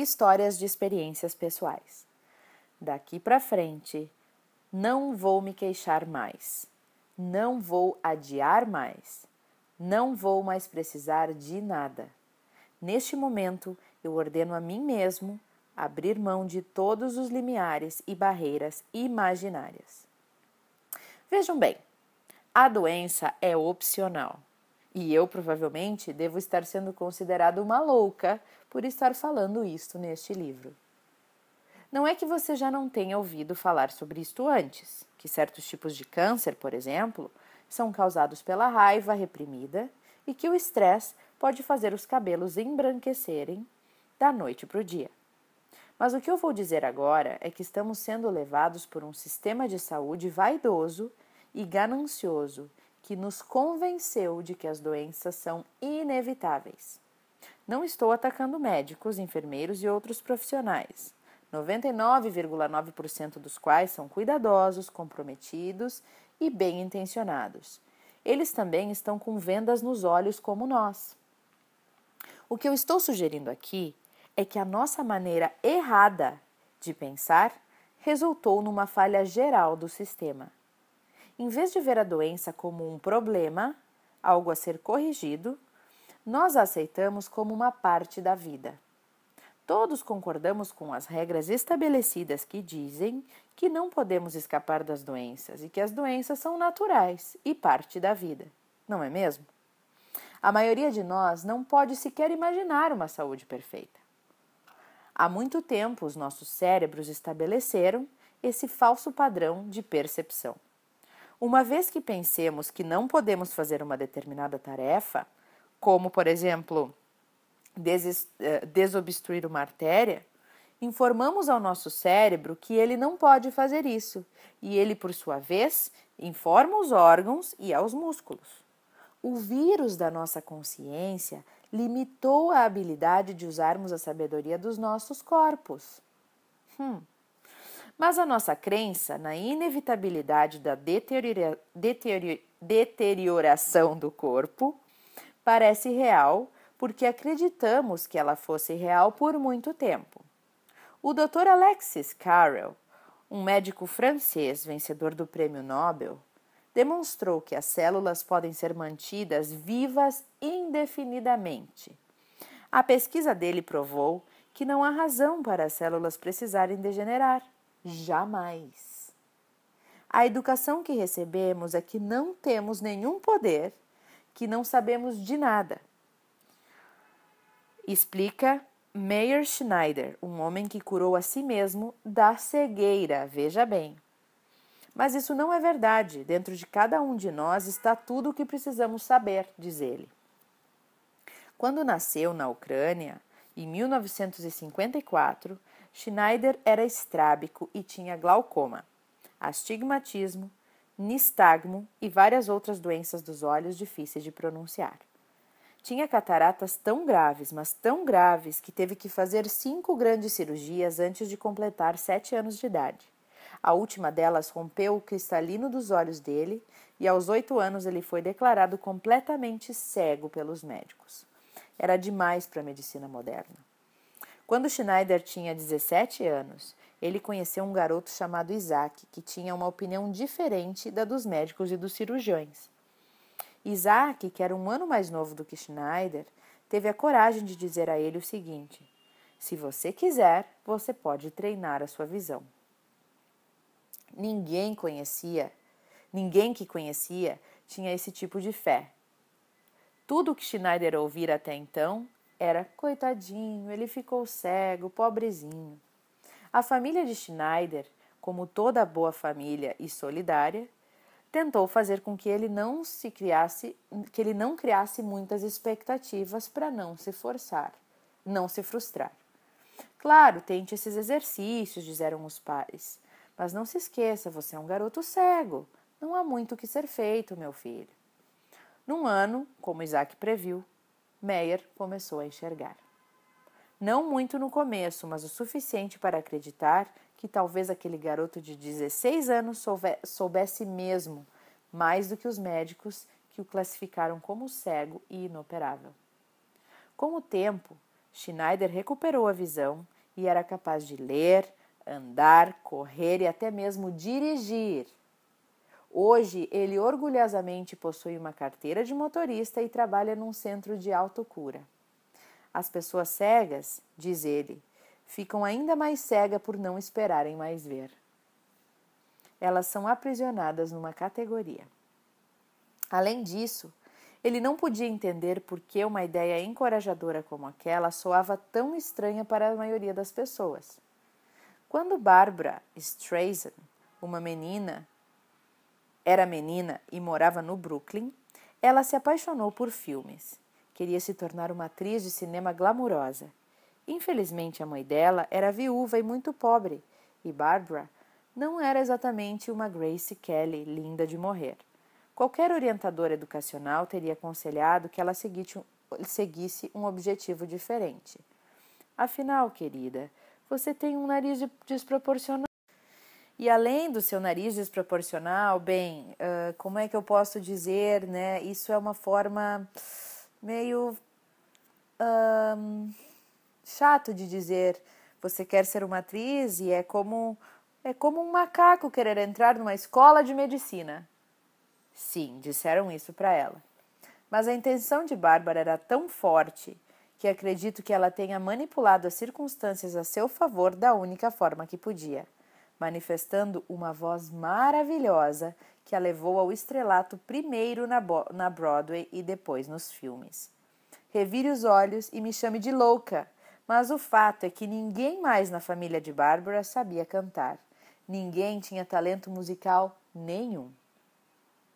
Histórias de experiências pessoais. Daqui para frente, não vou me queixar mais. Não vou adiar mais. Não vou mais precisar de nada. Neste momento, eu ordeno a mim mesmo abrir mão de todos os limiares e barreiras imaginárias. Vejam bem, a doença é opcional. E eu provavelmente devo estar sendo considerada uma louca por estar falando isto neste livro. Não é que você já não tenha ouvido falar sobre isto antes, que certos tipos de câncer, por exemplo, são causados pela raiva reprimida e que o estresse pode fazer os cabelos embranquecerem da noite para o dia. Mas o que eu vou dizer agora é que estamos sendo levados por um sistema de saúde vaidoso e ganancioso que nos convenceu de que as doenças são inevitáveis. Não estou atacando médicos, enfermeiros e outros profissionais, 99,9% dos quais são cuidadosos, comprometidos e bem intencionados. Eles também estão com vendas nos olhos como nós. O que eu estou sugerindo aqui é que a nossa maneira errada de pensar resultou numa falha geral do sistema. Em vez de ver a doença como um problema, algo a ser corrigido, nós a aceitamos como uma parte da vida. Todos concordamos com as regras estabelecidas que dizem que não podemos escapar das doenças e que as doenças são naturais e parte da vida, não é mesmo? A maioria de nós não pode sequer imaginar uma saúde perfeita. Há muito tempo, os nossos cérebros estabeleceram esse falso padrão de percepção. Uma vez que pensemos que não podemos fazer uma determinada tarefa, como, por exemplo, eh, desobstruir uma artéria, informamos ao nosso cérebro que ele não pode fazer isso, e ele, por sua vez, informa os órgãos e aos músculos. O vírus da nossa consciência limitou a habilidade de usarmos a sabedoria dos nossos corpos. Hum. Mas a nossa crença na inevitabilidade da deteriora, deteriora, deterioração do corpo parece real porque acreditamos que ela fosse real por muito tempo. O Dr. Alexis Carrel, um médico francês vencedor do Prêmio Nobel, demonstrou que as células podem ser mantidas vivas indefinidamente. A pesquisa dele provou que não há razão para as células precisarem degenerar. Jamais. A educação que recebemos é que não temos nenhum poder, que não sabemos de nada. Explica Meyer Schneider, um homem que curou a si mesmo da cegueira, veja bem. Mas isso não é verdade. Dentro de cada um de nós está tudo o que precisamos saber, diz ele. Quando nasceu na Ucrânia, em 1954, Schneider era estrábico e tinha glaucoma, astigmatismo, nistagmo e várias outras doenças dos olhos difíceis de pronunciar. Tinha cataratas tão graves, mas tão graves, que teve que fazer cinco grandes cirurgias antes de completar sete anos de idade. A última delas rompeu o cristalino dos olhos dele e aos oito anos ele foi declarado completamente cego pelos médicos. Era demais para a medicina moderna. Quando Schneider tinha 17 anos, ele conheceu um garoto chamado Isaac, que tinha uma opinião diferente da dos médicos e dos cirurgiões. Isaac, que era um ano mais novo do que Schneider, teve a coragem de dizer a ele o seguinte: Se você quiser, você pode treinar a sua visão. Ninguém conhecia, ninguém que conhecia tinha esse tipo de fé. Tudo o que Schneider ouvira até então era: coitadinho, ele ficou cego, pobrezinho. A família de Schneider, como toda boa família e solidária, tentou fazer com que ele não se criasse, que ele não criasse muitas expectativas para não se forçar, não se frustrar. Claro, tente esses exercícios, disseram os pais. Mas não se esqueça, você é um garoto cego. Não há muito o que ser feito, meu filho. Num ano, como Isaac previu, Meyer começou a enxergar. Não muito no começo, mas o suficiente para acreditar que talvez aquele garoto de 16 anos soubesse mesmo mais do que os médicos que o classificaram como cego e inoperável. Com o tempo, Schneider recuperou a visão e era capaz de ler, andar, correr e até mesmo dirigir. Hoje, ele orgulhosamente possui uma carteira de motorista e trabalha num centro de autocura. As pessoas cegas, diz ele, ficam ainda mais cegas por não esperarem mais ver. Elas são aprisionadas numa categoria. Além disso, ele não podia entender por que uma ideia encorajadora como aquela soava tão estranha para a maioria das pessoas. Quando Barbara Streisand, uma menina, era menina e morava no Brooklyn, ela se apaixonou por filmes. Queria se tornar uma atriz de cinema glamurosa. Infelizmente, a mãe dela era viúva e muito pobre, e Barbara não era exatamente uma Grace Kelly linda de morrer. Qualquer orientador educacional teria aconselhado que ela seguisse um objetivo diferente. Afinal, querida, você tem um nariz desproporcional. E além do seu nariz desproporcional, bem, uh, como é que eu posso dizer, né? Isso é uma forma meio um, chato de dizer. Você quer ser uma atriz e é como é como um macaco querer entrar numa escola de medicina. Sim, disseram isso para ela. Mas a intenção de Bárbara era tão forte que acredito que ela tenha manipulado as circunstâncias a seu favor da única forma que podia manifestando uma voz maravilhosa que a levou ao estrelato primeiro na, na Broadway e depois nos filmes. Revire os olhos e me chame de louca, mas o fato é que ninguém mais na família de Bárbara sabia cantar. Ninguém tinha talento musical nenhum.